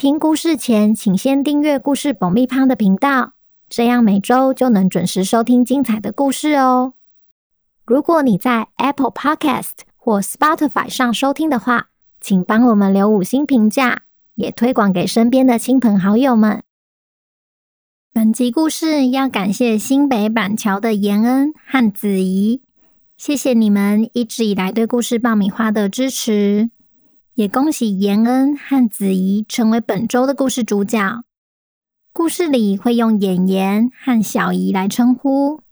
听故事前，请先订阅“故事爆米花”的频道，这样每周就能准时收听精彩的故事哦。如果你在 Apple Podcast 或 Spotify 上收听的话，请帮我们留五星评价，也推广给身边的亲朋好友们。本集故事要感谢新北板桥的妍恩和子怡，谢谢你们一直以来对故事爆米花的支持。也恭喜妍恩和子怡成为本周的故事主角。故事里会用妍妍和小怡来称呼。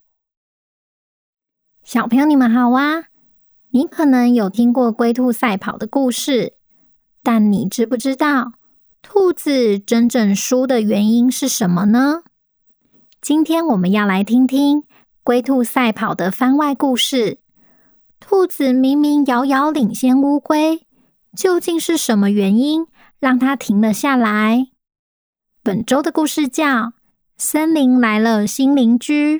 小朋友，你们好啊！你可能有听过龟兔赛跑的故事，但你知不知道兔子真正输的原因是什么呢？今天我们要来听听龟兔赛跑的番外故事。兔子明明遥遥领先乌龟。究竟是什么原因让他停了下来？本周的故事叫《森林来了新邻居》，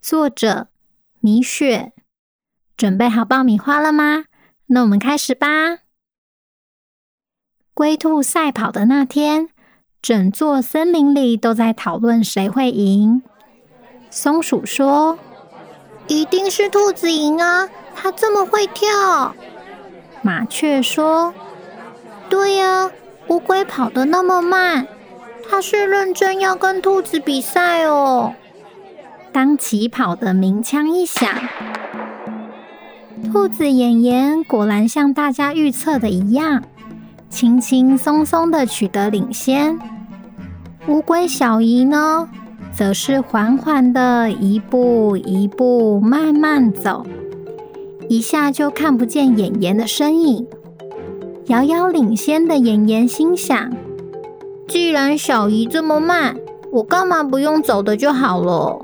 作者米雪。准备好爆米花了吗？那我们开始吧。龟兔赛跑的那天，整座森林里都在讨论谁会赢。松鼠说：“一定是兔子赢啊，它这么会跳。”麻雀说：“对呀，乌龟跑得那么慢，它是认真要跟兔子比赛哦。”当起跑的鸣枪一响，兔子妍妍果然像大家预测的一样，轻轻松松的取得领先。乌龟小姨呢，则是缓缓的一步一步慢慢走。一下就看不见妍妍的身影，遥遥领先的妍妍心想：既然小姨这么慢，我干嘛不用走的就好了？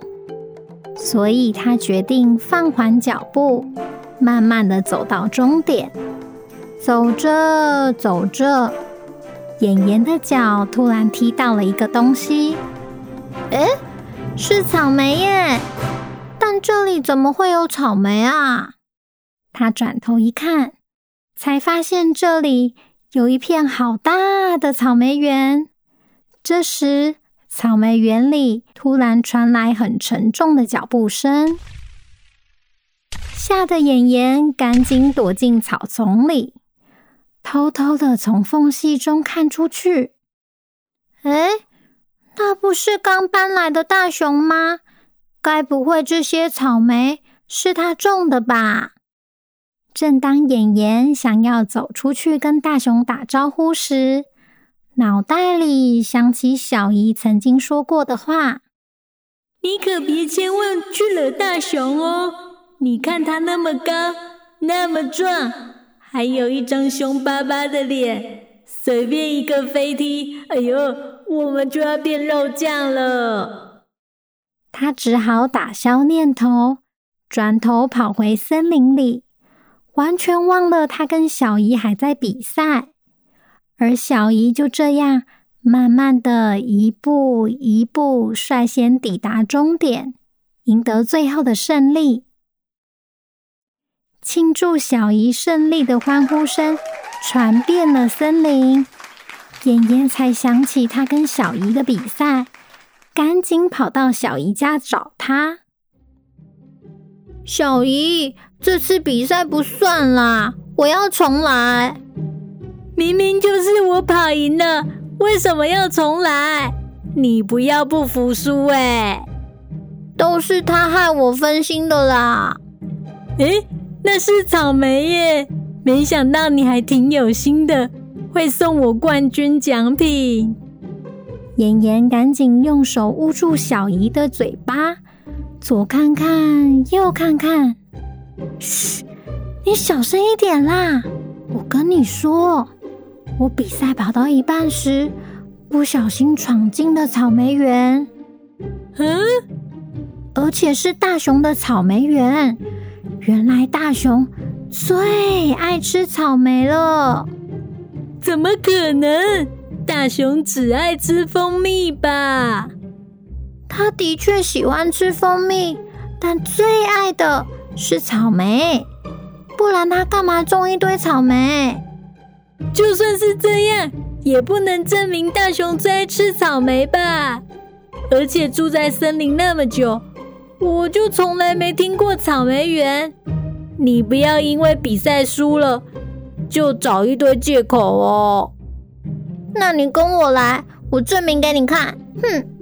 所以她决定放缓脚步，慢慢的走到终点。走着走着，妍妍的脚突然踢到了一个东西，诶，是草莓耶！但这里怎么会有草莓啊？他转头一看，才发现这里有一片好大的草莓园。这时，草莓园里突然传来很沉重的脚步声，吓得妍妍赶紧躲进草丛里，偷偷的从缝隙中看出去。哎，那不是刚搬来的大熊吗？该不会这些草莓是他种的吧？正当演员想要走出去跟大熊打招呼时，脑袋里想起小姨曾经说过的话：“你可别千万去惹大熊哦！你看他那么高，那么壮，还有一张凶巴巴的脸，随便一个飞踢，哎呦，我们就要变肉酱了。”他只好打消念头，转头跑回森林里。完全忘了他跟小姨还在比赛，而小姨就这样慢慢的一步一步率先抵达终点，赢得最后的胜利。庆祝小姨胜利的欢呼声传遍了森林，妍妍才想起他跟小姨的比赛，赶紧跑到小姨家找她。小姨，这次比赛不算啦，我要重来。明明就是我跑赢了，为什么要重来？你不要不服输哎！都是他害我分心的啦。诶，那是草莓耶，没想到你还挺有心的，会送我冠军奖品。妍妍赶紧用手捂住小姨的嘴巴。左看看，右看看，嘘，你小声一点啦！我跟你说，我比赛跑到一半时，不小心闯进了草莓园，嗯，而且是大熊的草莓园。原来大熊最爱吃草莓了。怎么可能？大熊只爱吃蜂蜜吧？他的确喜欢吃蜂蜜，但最爱的是草莓。不然他干嘛种一堆草莓？就算是这样，也不能证明大熊最爱吃草莓吧？而且住在森林那么久，我就从来没听过草莓园。你不要因为比赛输了，就找一堆借口哦。那你跟我来，我证明给你看。哼！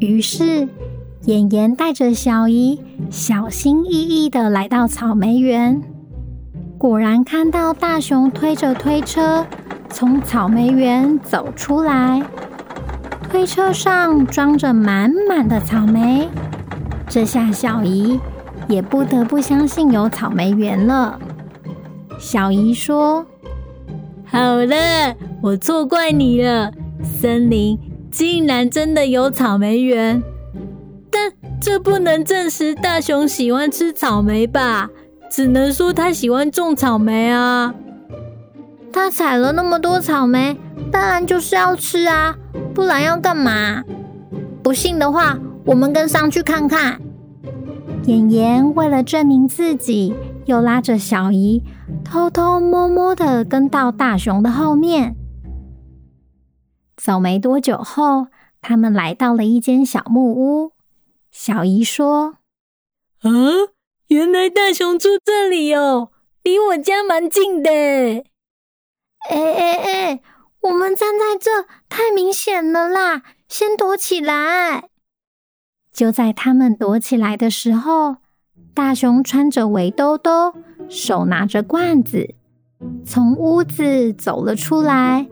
于是，妍妍带着小姨小心翼翼的来到草莓园，果然看到大熊推着推车从草莓园走出来，推车上装着满满的草莓。这下小姨也不得不相信有草莓园了。小姨说。好了，我错怪你了。森林竟然真的有草莓园，但这不能证实大熊喜欢吃草莓吧？只能说他喜欢种草莓啊。他采了那么多草莓，当然就是要吃啊，不然要干嘛？不信的话，我们跟上去看看。妍妍为了证明自己，又拉着小姨。偷偷摸摸的跟到大熊的后面，走没多久后，他们来到了一间小木屋。小姨说：“啊，原来大熊住这里哦，离我家蛮近的。”哎哎哎，我们站在这太明显了啦，先躲起来。就在他们躲起来的时候，大熊穿着围兜兜。手拿着罐子，从屋子走了出来，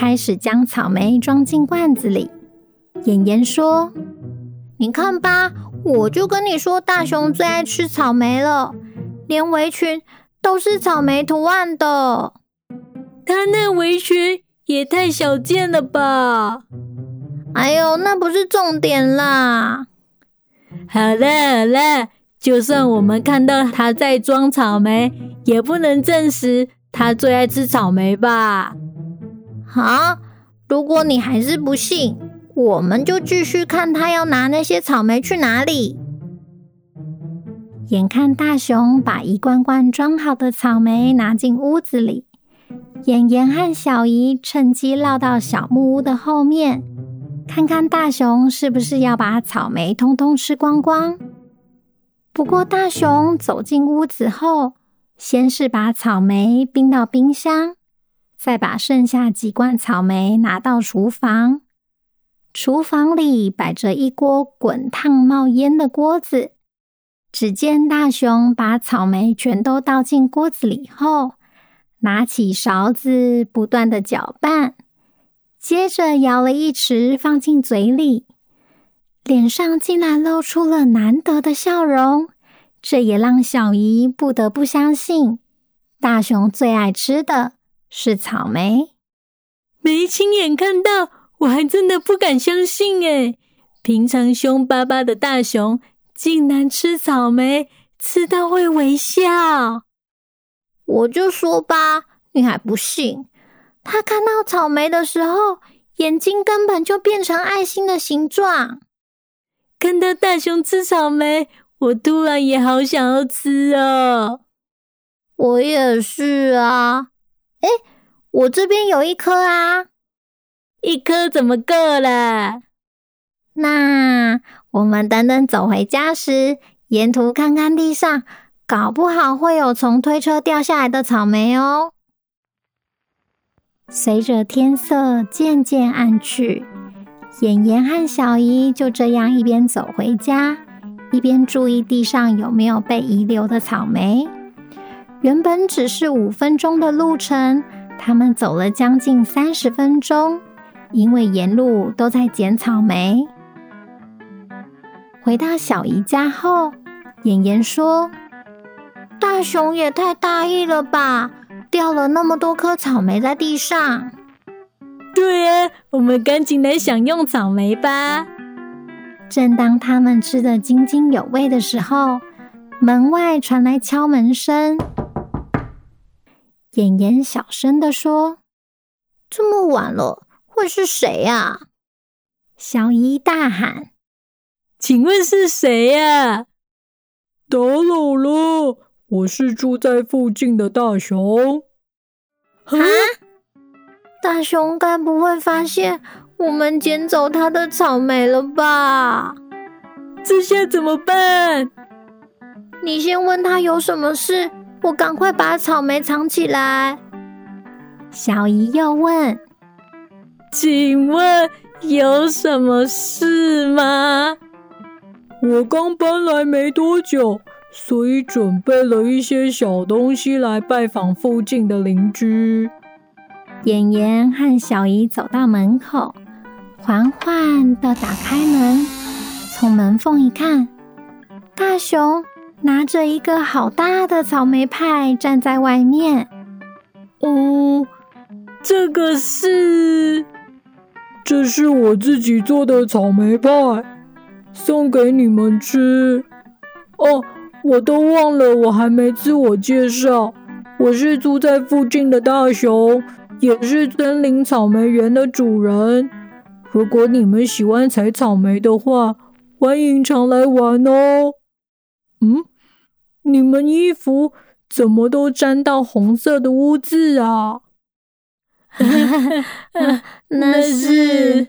开始将草莓装进罐子里。妍妍说：“你看吧，我就跟你说，大熊最爱吃草莓了，连围裙都是草莓图案的。他那围裙也太小件了吧？哎呦，那不是重点啦。好了好了。”就算我们看到他在装草莓，也不能证实他最爱吃草莓吧？好，如果你还是不信，我们就继续看他要拿那些草莓去哪里。眼看大熊把一罐罐装好的草莓拿进屋子里，妍妍和小姨趁机绕到小木屋的后面，看看大熊是不是要把草莓通通吃光光。不过，大熊走进屋子后，先是把草莓冰到冰箱，再把剩下几罐草莓拿到厨房。厨房里摆着一锅滚烫冒烟的锅子。只见大熊把草莓全都倒进锅子里后，拿起勺子不断的搅拌，接着舀了一匙放进嘴里。脸上竟然露出了难得的笑容，这也让小姨不得不相信，大熊最爱吃的是草莓。没亲眼看到，我还真的不敢相信诶。平常凶巴巴的大熊，竟然吃草莓吃到会微笑。我就说吧，你还不信？他看到草莓的时候，眼睛根本就变成爱心的形状。看到大熊吃草莓，我突然也好想要吃哦。我也是啊。诶，我这边有一颗啊。一颗怎么够了？那我们等等走回家时，沿途看看地上，搞不好会有从推车掉下来的草莓哦。随着天色渐渐暗去。妍妍和小姨就这样一边走回家，一边注意地上有没有被遗留的草莓。原本只是五分钟的路程，他们走了将近三十分钟，因为沿路都在捡草莓。回到小姨家后，妍妍说：“大熊也太大意了吧，掉了那么多颗草莓在地上。”对呀。我们赶紧来享用草莓吧。正当他们吃得津津有味的时候，门外传来敲门声。妍妍小声地说：“这么晚了，会是谁呀？”小姨大喊：“请问是谁呀？”“打扰了，我是住在附近的大熊。”“啊？大熊该不会发现？”我们捡走他的草莓了吧？这下怎么办？你先问他有什么事，我赶快把草莓藏起来。小姨又问：“请问有什么事吗？”我刚搬来没多久，所以准备了一些小东西来拜访附近的邻居。妍妍和小姨走到门口。缓缓的打开门，从门缝一看，大熊拿着一个好大的草莓派站在外面。哦，这个是……这是我自己做的草莓派，送给你们吃。哦，我都忘了，我还没自我介绍，我是住在附近的大熊，也是森林草莓园的主人。如果你们喜欢采草莓的话，欢迎常来玩哦。嗯，你们衣服怎么都沾到红色的污渍啊？那是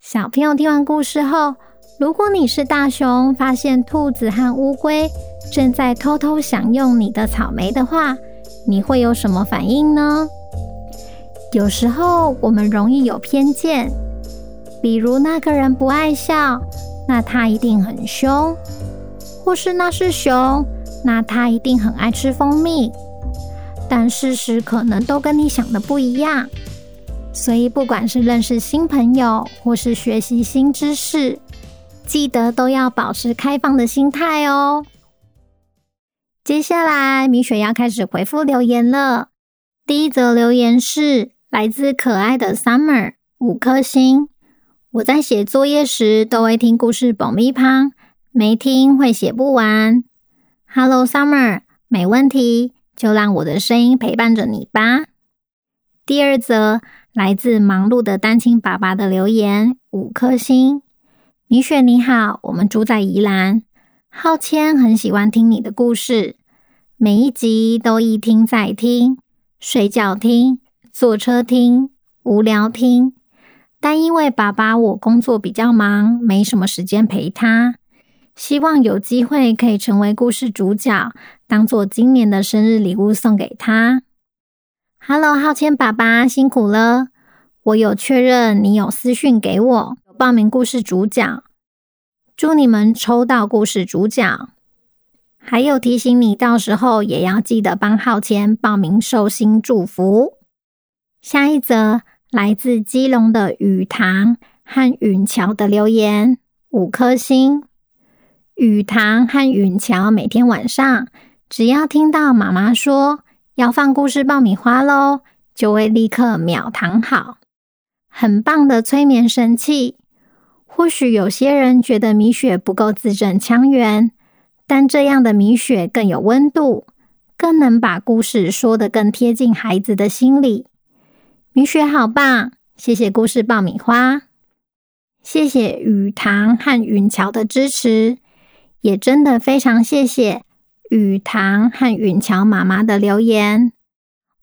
小朋友听完故事后，如果你是大熊，发现兔子和乌龟正在偷偷享用你的草莓的话，你会有什么反应呢？有时候我们容易有偏见，比如那个人不爱笑，那他一定很凶；或是那是熊，那它一定很爱吃蜂蜜。但事实可能都跟你想的不一样，所以不管是认识新朋友，或是学习新知识，记得都要保持开放的心态哦。接下来，米雪要开始回复留言了。第一则留言是。来自可爱的 Summer，五颗星。我在写作业时都会听故事爆米花，没听会写不完。Hello Summer，没问题，就让我的声音陪伴着你吧。第二则来自忙碌的单亲爸爸的留言，五颗星。米雪你好，我们住在宜兰，浩谦很喜欢听你的故事，每一集都一听再听，睡觉听。坐车听，无聊听，但因为爸爸我工作比较忙，没什么时间陪他。希望有机会可以成为故事主角，当做今年的生日礼物送给他。Hello，浩谦爸爸辛苦了，我有确认你有私讯给我，报名故事主角，祝你们抽到故事主角。还有提醒你，到时候也要记得帮浩谦报名寿星祝福。下一则来自基隆的雨堂和允桥的留言，五颗星。雨堂和允桥每天晚上只要听到妈妈说要放故事爆米花喽，就会立刻秒躺好，很棒的催眠神器。或许有些人觉得米雪不够字正腔圆，但这样的米雪更有温度，更能把故事说得更贴近孩子的心里。米雪好棒，谢谢故事爆米花，谢谢雨堂和允桥的支持，也真的非常谢谢雨堂和允乔妈妈的留言，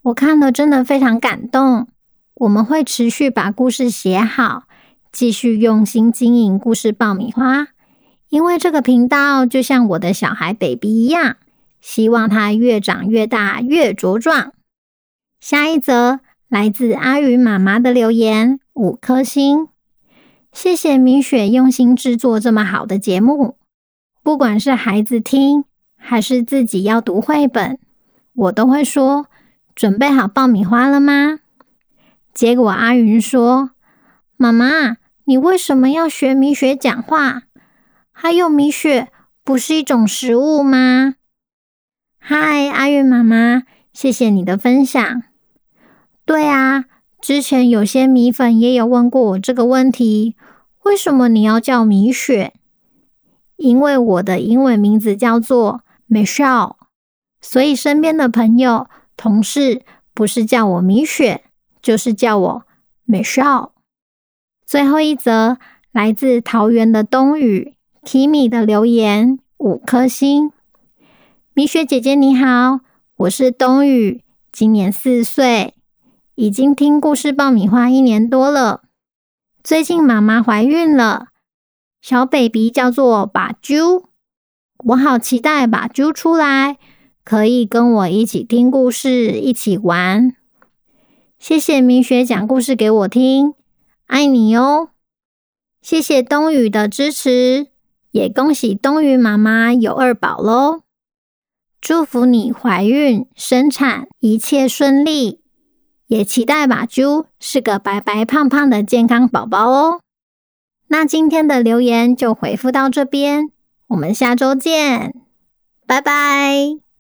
我看了真的非常感动。我们会持续把故事写好，继续用心经营故事爆米花，因为这个频道就像我的小孩 baby 一样，希望他越长越大，越茁壮。下一则。来自阿云妈妈的留言，五颗星。谢谢米雪用心制作这么好的节目，不管是孩子听还是自己要读绘本，我都会说：“准备好爆米花了吗？”结果阿云说：“妈妈，你为什么要学米雪讲话？还有，米雪不是一种食物吗？”嗨，阿云妈妈，谢谢你的分享。对啊，之前有些米粉也有问过我这个问题：为什么你要叫米雪？因为我的英文名字叫做 Michelle，所以身边的朋友、同事不是叫我米雪，就是叫我 Michelle。最后一则来自桃园的冬雨 Kimi 的留言，五颗星。米雪姐姐你好，我是冬雨，今年四岁，已经听故事爆米花一年多了。最近妈妈怀孕了，小 baby 叫做把啾，我好期待把啾出来，可以跟我一起听故事，一起玩。谢谢明雪讲故事给我听。爱你哦！谢谢冬雨的支持，也恭喜冬雨妈妈有二宝喽！祝福你怀孕生产一切顺利，也期待把啾是个白白胖胖的健康宝宝哦。那今天的留言就回复到这边，我们下周见，拜拜。